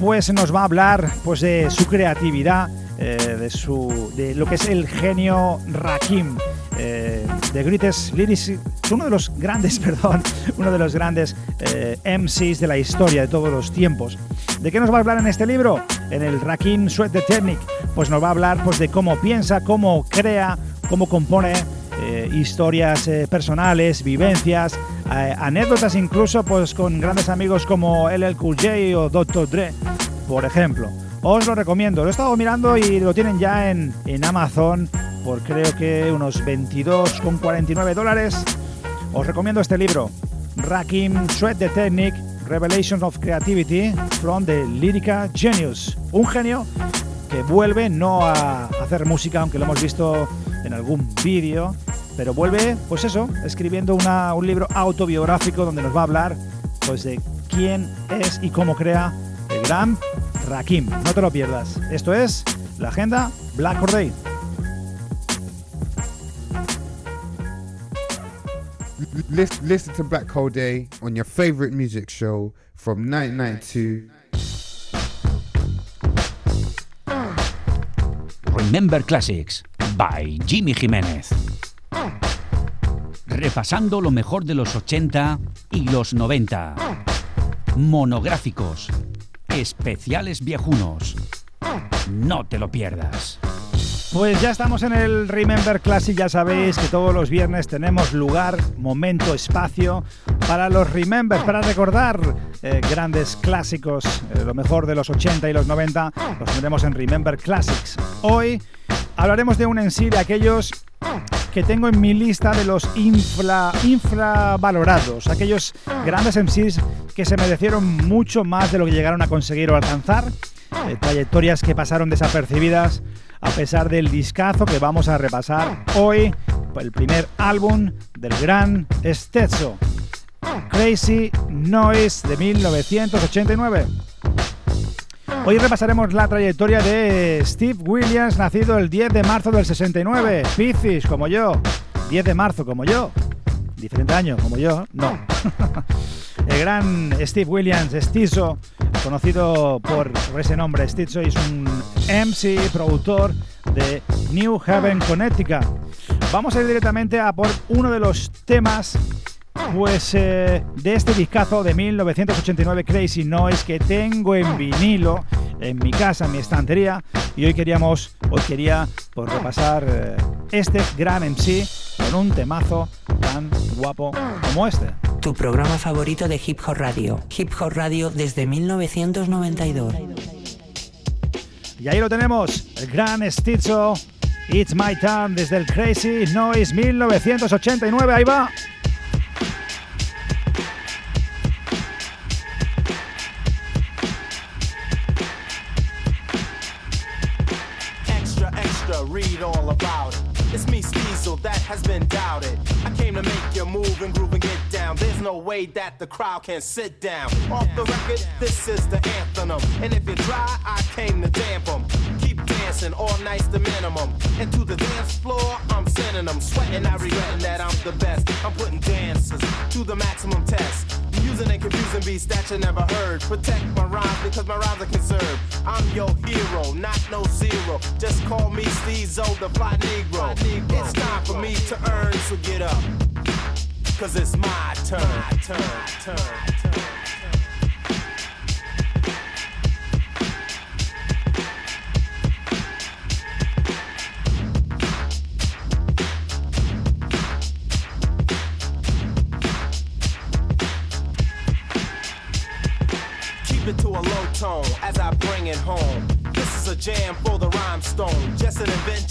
Pues nos va a hablar pues, de su creatividad, de, su, de lo que es el genio Rakim, eh, de Greatest Lyrics, uno de los grandes, *laughs* perdón, uno de los grandes eh, MCs de la historia de todos los tiempos. ¿De qué nos va a hablar en este libro? En el Rakim Sweat the Technique, pues nos va a hablar pues, de cómo piensa, cómo crea, cómo compone eh, historias eh, personales, vivencias, eh, anécdotas incluso pues con grandes amigos como LL Cool J o Dr. Dre, por ejemplo. Os lo recomiendo, lo he estado mirando y lo tienen ya en, en Amazon por creo que unos 22,49 dólares. Os recomiendo este libro, Rakim Sweat the Technique, Revelations of Creativity from the Lyrica Genius. Un genio que vuelve no a hacer música, aunque lo hemos visto en algún vídeo, pero vuelve, pues eso, escribiendo una, un libro autobiográfico donde nos va a hablar pues, de quién es y cómo crea el gran Rakim. No te lo pierdas. Esto es la agenda Black Or Day. Listen to Black Hole Day on your favorite music show from 1992. Remember Classics by Jimmy Jiménez. Repasando lo mejor de los 80 y los 90. Monográficos. Especiales viejunos. No te lo pierdas. Pues ya estamos en el Remember Classic, ya sabéis que todos los viernes tenemos lugar, momento, espacio para los Remember, para recordar eh, grandes clásicos, eh, lo mejor de los 80 y los 90, los tendremos en Remember Classics. Hoy hablaremos de un en sí de aquellos que tengo en mi lista de los infra, infravalorados, aquellos grandes MCs que se merecieron mucho más de lo que llegaron a conseguir o alcanzar, eh, trayectorias que pasaron desapercibidas, a pesar del discazo que vamos a repasar hoy, el primer álbum del gran Stetso, Crazy Noise de 1989. Hoy repasaremos la trayectoria de Steve Williams, nacido el 10 de marzo del 69, Piscis como yo, 10 de marzo como yo, diferente año como yo, no. *laughs* el gran Steve Williams, Stizo, conocido por ese nombre, Stizo, es un MC, productor de New Haven, Connecticut. Vamos a ir directamente a por uno de los temas pues eh, de este discazo de 1989 Crazy Noise que tengo en vinilo en mi casa, en mi estantería y hoy queríamos, hoy quería pues, repasar eh, este gran MC con un temazo tan guapo como este. Tu programa favorito de Hip Hop Radio. Hip Hop Radio desde 1992. Y ahí lo tenemos, el gran Stitzo, It's My Time desde el Crazy Noise 1989, ahí va. Has been doubted. I came to make you move and groove and get down. There's no way that the crowd can sit down. Off the record, this is the anthem. And if you try, I came to damp them. Dancing, all night's the minimum. And to the dance floor, I'm sending them. Sweating, I regretting that I'm the best. I'm putting dancers to the maximum test. Using and confusing beats that you never heard. Protect my rhymes because my rhymes are conserved. I'm your hero, not no zero. Just call me Steezo, the fly Negro. It's time for me to earn, so get up. Cause it's my turn. Turn, turn, turn.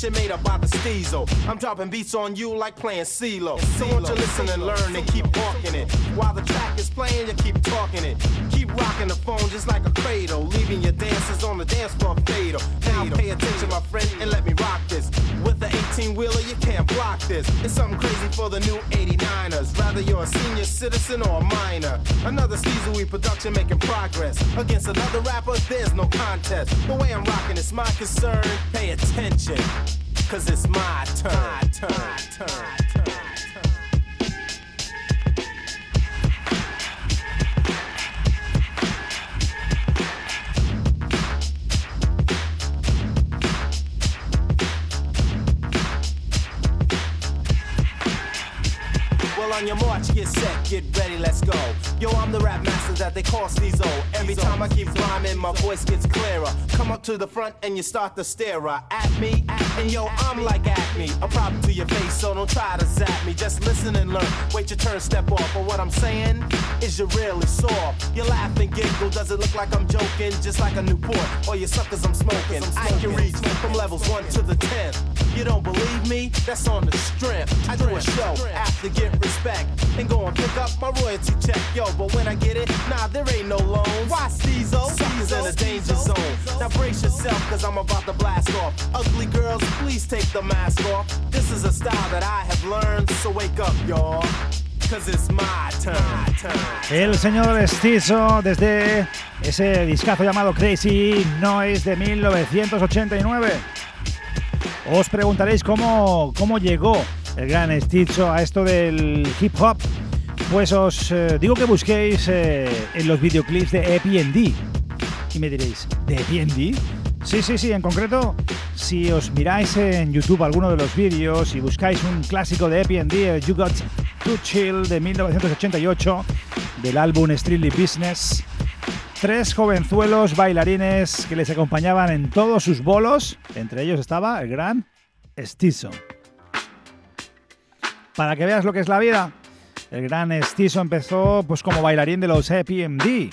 Invention made up by the Steezo. I'm dropping beats on you like playing CeeLo. So won't you listen and learn and keep walking it. While the track is playing, you keep talking it. Keep rocking the phone just like a cradle. Leaving your dancers on the dance floor fatal. Now pay attention, my friend, and let me rock this. With the 18 wheeler, you can't block this. It's something crazy for the new 89ers. Rather you're a senior citizen or a minor. Another Steezo production making progress. Against another rapper, there's no contest. The way I'm rocking is my concern. Pay attention, cause it's my turn. My turn, turn, turn. On your march, get set, get ready, let's go. Yo, I'm the rap master that they call Steezo. Every time I keep rhyming, my voice gets clearer. Come up to the front and you start to stare at me. And yo, I'm like Acme, a problem to your face, so don't try to zap me. Just listen and learn. Wait your turn, step off. But what I'm saying is you're really soft. You laugh and giggle, does it look like I'm joking? Just like a new Newport, or you suckers I'm smoking. I can reach from levels 1 to the 10. You don't believe me? That's on the strength. I do a show after get respect and go and pick up my royalty check. Yo, but when I get it, nah, there ain't no loans. Why Steezo? Suckers in a danger zone. Now brace yourself, cause I'm about to blast off. Ugly girls, please take the mask off. This is a style that I have learned, so wake up, y'all. El señor Stizo desde ese discazo llamado Crazy Noise de 1989. Os preguntaréis cómo, cómo llegó el gran Stizo a esto del hip hop. Pues os eh, digo que busquéis eh, en los videoclips de EPD. Y me diréis, ¿de EPD? Sí, sí, sí, en concreto, si os miráis en YouTube alguno de los vídeos y buscáis un clásico de EPD, You Got to Chill de 1988, del álbum Strictly Business, tres jovenzuelos bailarines que les acompañaban en todos sus bolos, entre ellos estaba el gran Stizo. Para que veas lo que es la vida, el gran Stizo empezó pues como bailarín de los EPMD.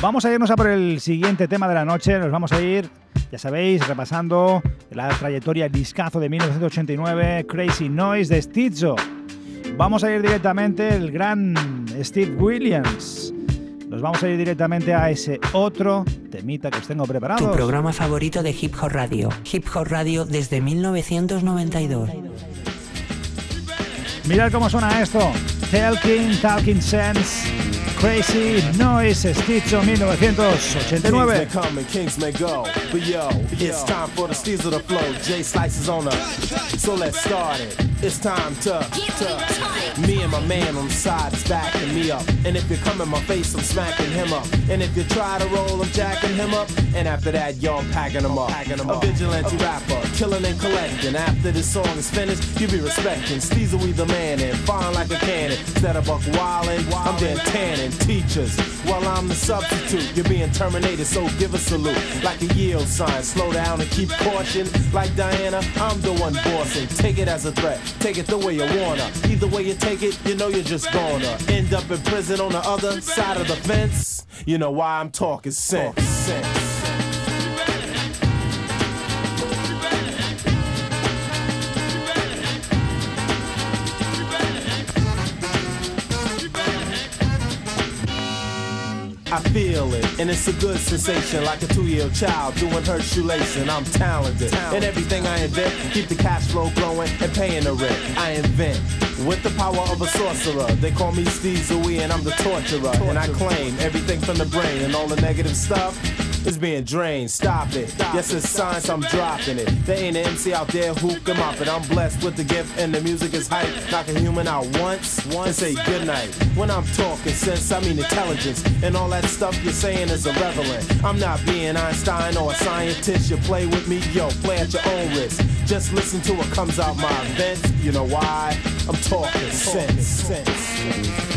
Vamos a irnos a por el siguiente tema de la noche, nos vamos a ir, ya sabéis, repasando la trayectoria discazo de 1989, Crazy Noise de Stizo. Vamos a ir directamente el gran Steve Williams nos vamos a ir directamente a ese otro temita que os tengo preparado. Tu programa favorito de Hip Hop Radio. Hip Hop Radio desde 1992. Mirad cómo suena esto. Talking, Talking Sense. Crazy Noise, Stitcho 1989. Kings may come and kings may go. But yo, it's time for the of the flow. Jay slices on up. So let's start it. It's time to, to. Me and my man on the side is backing me up. And if you come in my face, I'm smacking him up. And if you try to roll, I'm jacking him up. And after that, yo, I'm packing him up. A vigilante rapper, killing and collecting. After this song is finished, you be respecting. Steezer, we the man and fine like a cannon. Instead of buck wildin', I'm Dan Tannin. Teachers, while I'm the substitute, you're being terminated, so give a salute. Like a yield sign, slow down and keep caution. Like Diana, I'm the one bossing. Take it as a threat, take it the way you wanna. Either way you take it, you know you're just gonna end up in prison on the other side of the fence. You know why I'm talking sense. sense. I feel it, and it's a good sensation, like a two-year-old child doing her shoelacing. I'm talented, and everything I invent keep the cash flow growing and paying the rent. I invent with the power of a sorcerer. They call me Steve Zooey, and I'm the torturer, and I claim everything from the brain and all the negative stuff. Is being drained. Stop it. yes, it's science, I'm dropping it. There ain't an MC out there who can mop it. I'm blessed with the gift, and the music is hype. Knock a human out once, and say goodnight. When I'm talking sense, I mean intelligence. And all that stuff you're saying is irrelevant. I'm not being Einstein or a scientist. You play with me, yo, play at your own risk. Just listen to what comes out my vents. You know why? I'm talking sense. sense.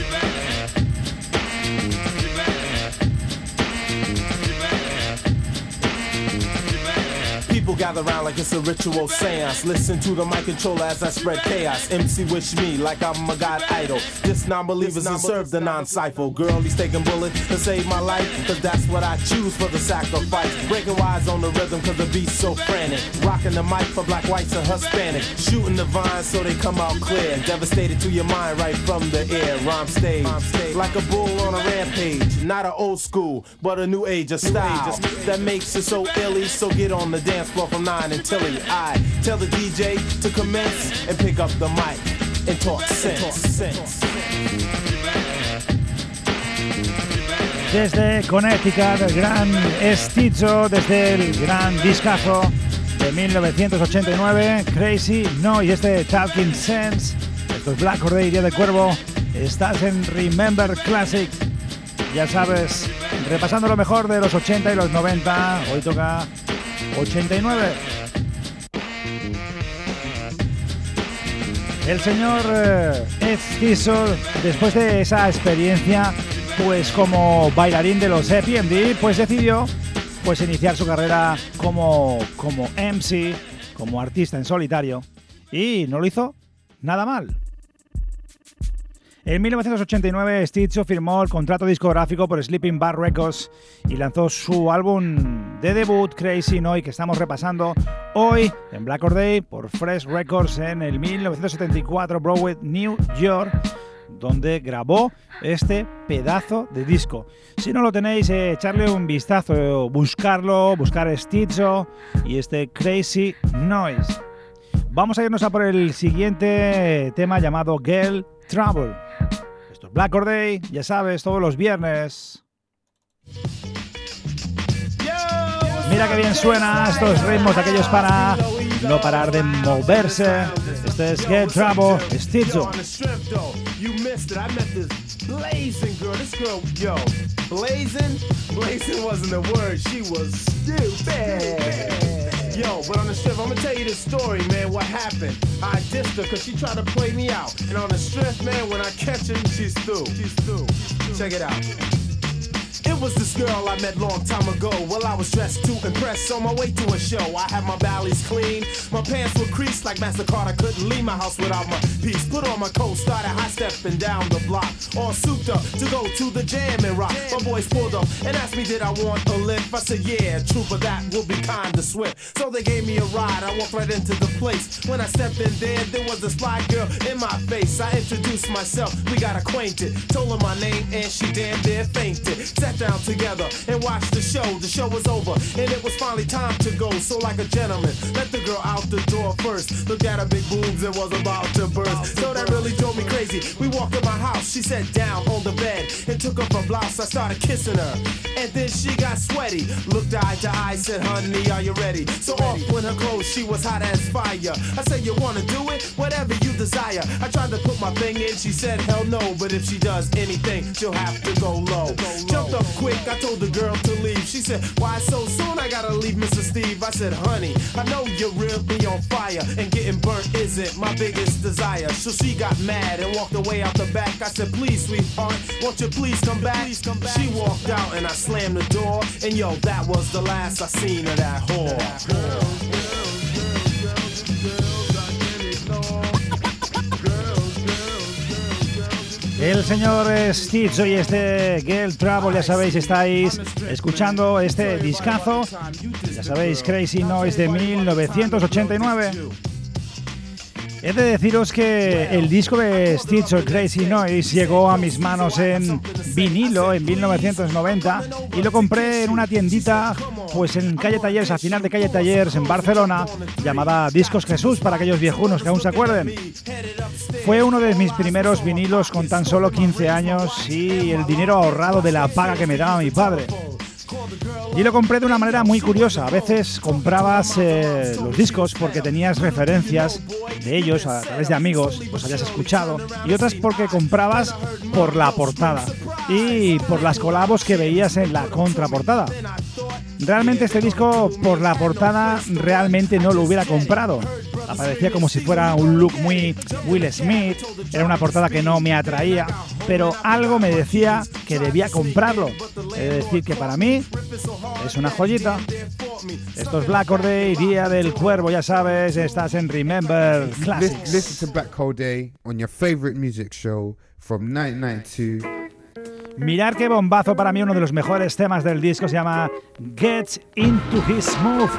People gather around like it's a ritual seance. Listen to the mic controller as I spread chaos. MC wish me like I'm a god idol. This non-believers and serve the non-cypher. Girl, he's taking bullets to save my life. Cause that's what I choose for the sacrifice. Breaking wise on the rhythm cause the beat's so frantic. Rocking the mic for black, whites, and Hispanic. Shooting the vines so they come out clear. Devastated to your mind right from the air. Rhyme stage. Like a bull on a rampage. Not an old school, but a new age of style. That makes it so illy. So get on the dance from 9 until I tell the DJ to commence and pick up the mic and talk sense. Desde Connecticut, el gran Estizo, desde el gran discazo de 1989, Crazy No, y este Talking Sense, esto es Black Or Día de Cuervo, estás en Remember Classic, ya sabes, repasando lo mejor de los 80 y los 90, hoy toca 89. El señor eh, Ed Tiso, después de esa experiencia, pues como bailarín de los EPMD, pues decidió pues iniciar su carrera como, como MC, como artista en solitario, y no lo hizo nada mal. En 1989, Stitcho firmó el contrato discográfico por Sleeping Bar Records y lanzó su álbum de debut Crazy Noise que estamos repasando hoy en Black Or Day por Fresh Records en el 1974 Broadway, New York donde grabó este pedazo de disco. Si no lo tenéis, eh, echarle un vistazo, buscarlo, buscar Stitcho y este Crazy Noise. Vamos a irnos a por el siguiente tema llamado Girl Trouble. Black Or Day, ya sabes, todos los viernes. Mira que bien suena estos ritmos aquellos para no parar de moverse. Este es Get Trouble, stupid. Yo, but on the strip, I'm gonna tell you this story, man. What happened? I dissed her cause she tried to play me out. And on the strip, man, when I catch her, she's through. She's through. Check it out. Was this girl I met long time ago. Well, I was dressed to impress on my way to a show. I had my valleys clean, my pants were creased like MasterCard. I couldn't leave my house without my piece. Put on my coat, started high stepping down the block, all souped up to go to the jam and rock. My boys pulled up and asked me, Did I want a lift? I said, Yeah, true, but that will be kinda swift. So they gave me a ride. I walked right into the place. When I stepped in there, there was a fly girl in my face. I introduced myself, we got acquainted. Told her my name and she damn near fainted. Sat down together and watched the show. The show was over and it was finally time to go. So like a gentleman, let the girl out the door first. Looked at her big boobs and was about to burst. So that really drove me crazy. We walked in my house, she sat down on the bed and took off her blouse. I started kissing her and then she got sweaty. Looked eye to eye, said, honey, are you ready? So off went her clothes, she was hot as fire. I said, you wanna do it? Whatever you desire. I tried to put my thing in, she said, hell no. But if she does anything, she'll have to go low. Jumped up quick, I told the girl to leave. She said, why so soon? I gotta leave Mr. Steve. I said, honey, I know you're really on fire. And getting burnt isn't my biggest desire. So she got mad and walked away out the back. I said, please, sweetheart, won't you please come back? She walked out and I slammed the door. And yo, that was the last I seen of that whore. El señor Stitch y este Girl Trouble, ya sabéis, estáis escuchando este discazo, ya sabéis, Crazy Noise de 1989. He de deciros que el disco de Stitch o Crazy Noise llegó a mis manos en vinilo en 1990 y lo compré en una tiendita pues en calle Tallers, al final de calle Tallers en Barcelona, llamada Discos Jesús para aquellos viejunos que aún se acuerden. Fue uno de mis primeros vinilos con tan solo 15 años y el dinero ahorrado de la paga que me daba mi padre. Y lo compré de una manera muy curiosa. A veces comprabas eh, los discos porque tenías referencias de ellos a través de amigos, los habías escuchado, y otras porque comprabas por la portada y por las colabos que veías en la contraportada. Realmente este disco por la portada realmente no lo hubiera comprado. Aparecía como si fuera un look muy Will Smith, era una portada que no me atraía, pero algo me decía que debía comprarlo. Es decir, que para mí es una joyita. Esto es Black Day, Día del Cuervo, ya sabes, estás en Remember Classics. Listen to Black Hole Day on your favorite music show from 1992. Mirar qué bombazo para mí, uno de los mejores temas del disco se llama Get Into His Move,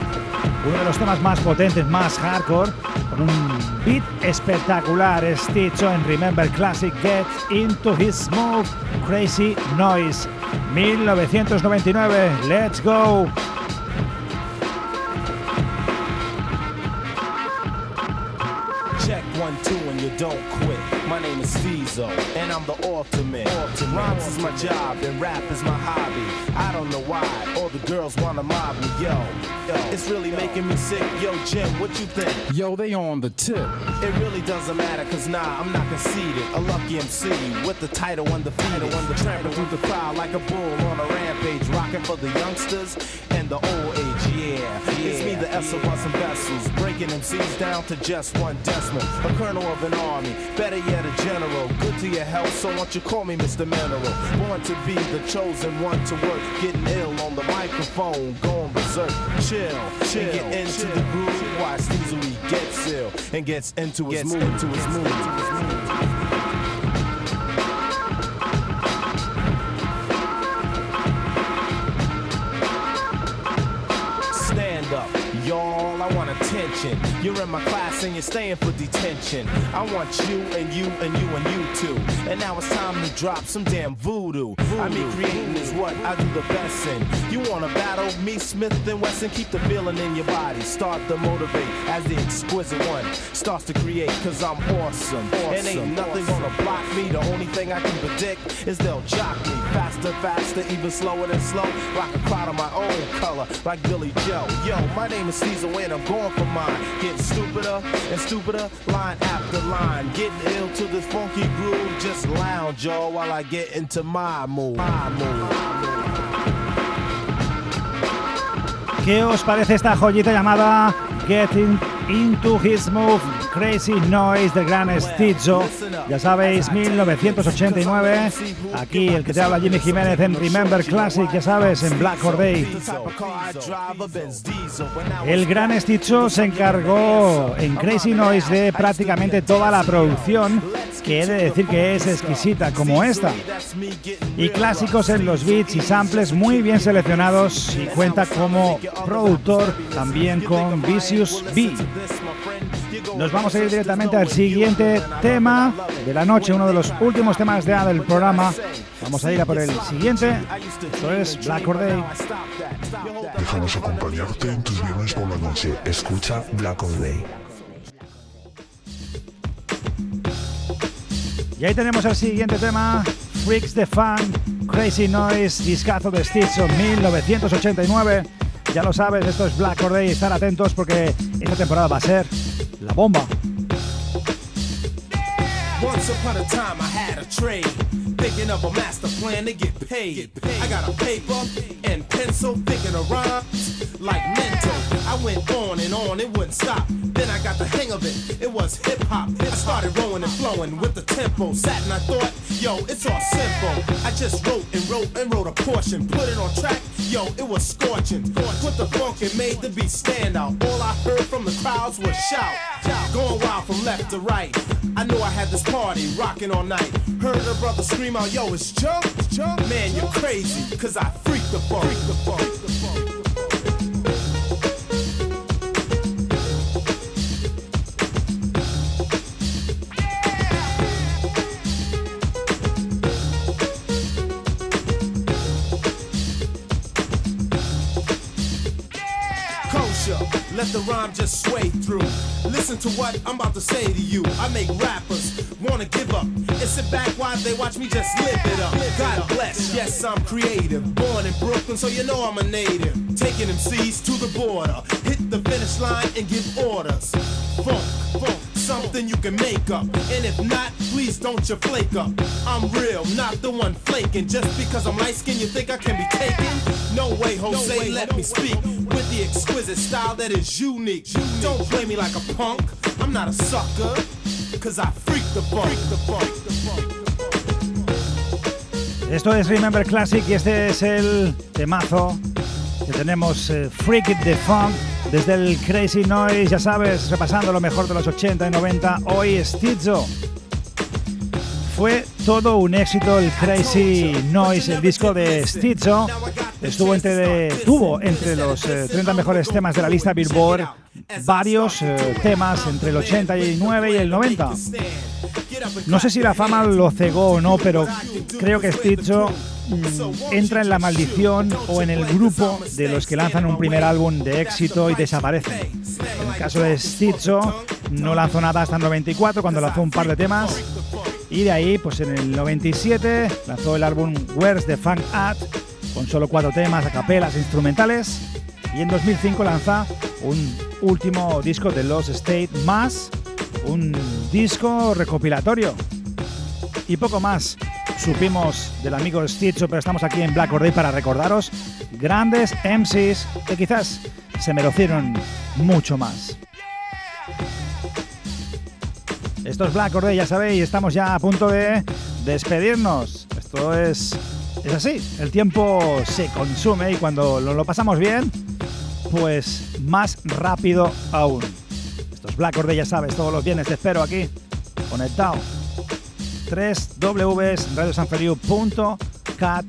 uno de los temas más potentes, más hardcore, con un beat espectacular, Stitcho en Remember Classic, Get Into His Move, Crazy Noise, 1999, let's go. Check one, two, and you don't quit. My name is Steezo, and I'm the ultimate. ultimate. Rhymes is my job, and rap is my hobby. I don't know why all the girls wanna mob me, yo. yo it's really yo. making me sick. Yo, Jim, what you think? Yo, they on the tip. It really doesn't matter, cause nah, I'm not conceited. A lucky MC with the title undefeated. When the tramping through the crowd like a bull on a rampage, rocking for the youngsters and the old age, yeah. yeah it's me, the S of yeah. and vessels, breaking MCs down to just one decimal. A colonel of an army, better yet a general. Good to your health, so won't you call me Mr. Mineral? Born to be the chosen one to work, getting ill on the microphone, going berserk. Chill, chill, and get into chill, the groove. Watch easily gets ill and gets into his gets mood, into his mood. You're in my class and you're staying for detention. I want you and you and you and you too. And now it's time to drop some damn voodoo. voodoo. I mean, creating is what I do the best in. You wanna battle me, Smith and Wesson? Keep the feeling in your body. Start to motivate as the exquisite one starts to create. Cause I'm awesome. awesome. And ain't nothing awesome. gonna block me. The only thing I can predict is they'll jock me faster, faster, even slower than slow. Rock a crowd of my own color, like Billy Joe. Yo, my name is Caesar and I'm going for mine. Getting stupider and stupider, line after line. Getting ill to this funky groove. Just lounge, y'all, while I get into my mood. My mood. ¿Qué os parece esta joyita llamada Getting Into His Move? Crazy Noise del gran Stizzo. Ya sabéis, 1989. Aquí el que te habla Jimmy Jiménez en Remember Classic, ya sabes, en Black Or Day. El gran Stizzo se encargó en Crazy Noise de prácticamente toda la producción, que he de decir que es exquisita como esta. Y clásicos en los beats y samples muy bien seleccionados y cuenta como productor también con Vicious B. Nos vamos a ir directamente al siguiente tema de la noche, uno de los últimos temas de del programa. Vamos a ir a por el siguiente. Esto es Black Or Day. Déjanos acompañarte en tus viernes por la noche. Escucha Black Or Day. Y ahí tenemos el siguiente tema, Freaks the Fun, Crazy Noise, discazo de Stetson 1989. Ya lo sabes, esto es Black Or Day, estar atentos porque esta temporada va a ser bomba. Once upon a time I had a trade, thinking of a master plan to get paid. I got a paper and pencil, thinking of rhymes like mental. I went on and on, it wouldn't stop. Then I got the hang of it, it was hip hop. I started rolling and flowing with the tempo. Sat and I thought, yo, it's all simple. I just wrote and wrote and wrote a portion, put it on track. Yo, it was scorching. Put the funk and made the beat stand out. All I heard from the crowds was shout. Going wild from left to right. I knew I had this party rocking all night. Heard a brother scream out, yo, it's jump, jump. Man, you're crazy, cause I freak the funk. The funk. Freak the funk. Rhyme just sway through. Listen to what I'm about to say to you. I make rappers wanna give up and sit back while they watch me just live it up. God bless, yes, I'm creative. Born in Brooklyn, so you know I'm a native. Taking MCs to the border, hit the finish line and give orders. Funk, funk, something you can make up. And if not, please don't you flake up. I'm real, not the one flaking. Just because I'm light skinned, you think I can be taken? No way, Jose, let me speak with the exquisite style that is unique. Don't play me like a punk, I'm not a sucker. Cause I freak the funk. Freak the funk. The funk. Esto es Remember Classic y este es el temazo que tenemos eh, Freak the Funk desde el Crazy Noise, ya sabes, repasando lo mejor de los 80 y 90. Hoy Stizzo. Fue todo un éxito el Crazy Noise, el disco de Stizzo. Estuvo entre, tuvo entre los eh, 30 mejores temas de la lista Billboard varios eh, temas entre el 89 y el 90. No sé si la fama lo cegó o no, pero creo que Stizzo entra en la maldición o en el grupo de los que lanzan un primer álbum de éxito y desaparecen. En el caso de Stizzo, no lanzó nada hasta el 94, cuando lanzó un par de temas. Y de ahí, pues en el 97, lanzó el álbum Where's the Funk At, con solo cuatro temas a capelas e instrumentales. Y en 2005 lanza un último disco de Lost State más un disco recopilatorio. Y poco más supimos del amigo Stitcho, pero estamos aquí en Black Or Day para recordaros grandes MCs que quizás se merecieron mucho más. Esto es Black Or Day, ya sabéis, estamos ya a punto de despedirnos. Esto es, es así, el tiempo se consume y cuando lo, pasamos bien, pues más rápido aún. Esto es Black Or Day, ya sabes, todos los viernes te espero aquí, conectado. 3 Ws radiosanfeliu.cat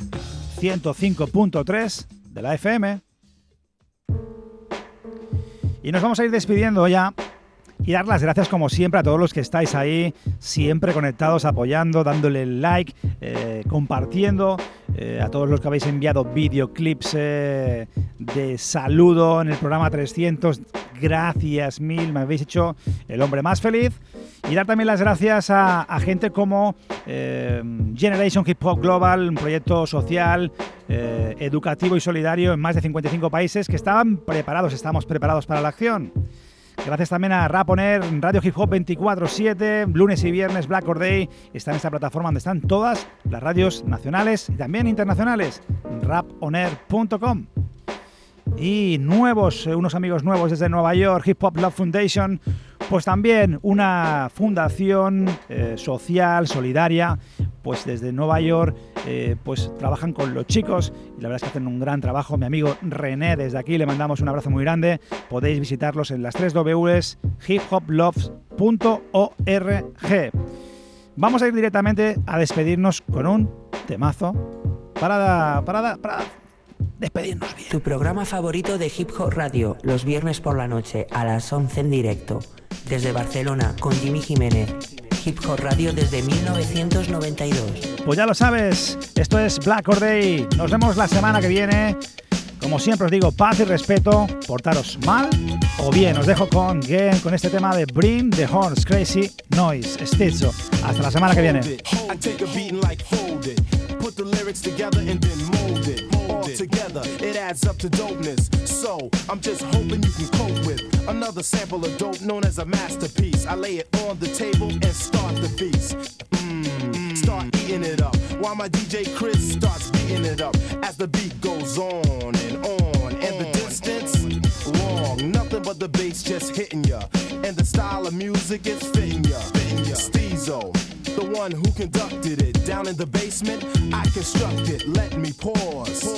105.3 de la FM. Y nos vamos a ir despidiendo ya y dar las gracias como siempre a todos los que estáis ahí, siempre conectados, apoyando, dándole like, eh, compartiendo, eh, a todos los que habéis enviado videoclips eh, de saludo en el programa 300. Gracias mil, me habéis hecho el hombre más feliz. Y dar también las gracias a, gente como eh, Generation Hip Hop Global, un proyecto social, eh, educativo y solidario en más de 55 países que estaban preparados, estamos preparados para la acción. Gracias también a Raponer, Radio Hip Hop 24-7, lunes y viernes Black Or Day. Está en esta plataforma donde están todas las radios nacionales y también internacionales. raponer.com. Y nuevos, eh, unos amigos nuevos desde Nueva York, Hip Hop Love Foundation, Pues también una fundación eh, social, solidaria, pues desde Nueva York, eh, pues trabajan con los chicos y la verdad es que hacen un gran trabajo. Mi amigo René, desde aquí le mandamos un abrazo muy grande. Podéis visitarlos en las 3 Ws hiphoploves.org. Vamos a ir directamente a despedirnos con un temazo para, para, para despedirnos bien. Tu programa favorito de Hip Hop Radio, los viernes por la noche a las 11 en directo. Desde Barcelona con Jimmy Jiménez. Hip Hop Radio desde 1992. Pues ya lo sabes, esto es Black or Day. Nos vemos la semana que viene. Como siempre os digo, paz y respeto, portaros mal o bien. Os dejo con Gen, con este tema de Bring the Horns Crazy Noise, Stitzo. Hasta la semana que viene. Together it. Adds up to dopeness. So, I'm just hoping you can cope with another sample of dope known as a masterpiece. I lay it on the table and start the feast. Mmm, start eating it up while my DJ Chris starts beating it up as the beat goes on and on. And the distance, long, nothing but the bass just hitting ya. And the style of music is fitting ya. Steezo the one who conducted it down in the basement. I constructed, let me pause.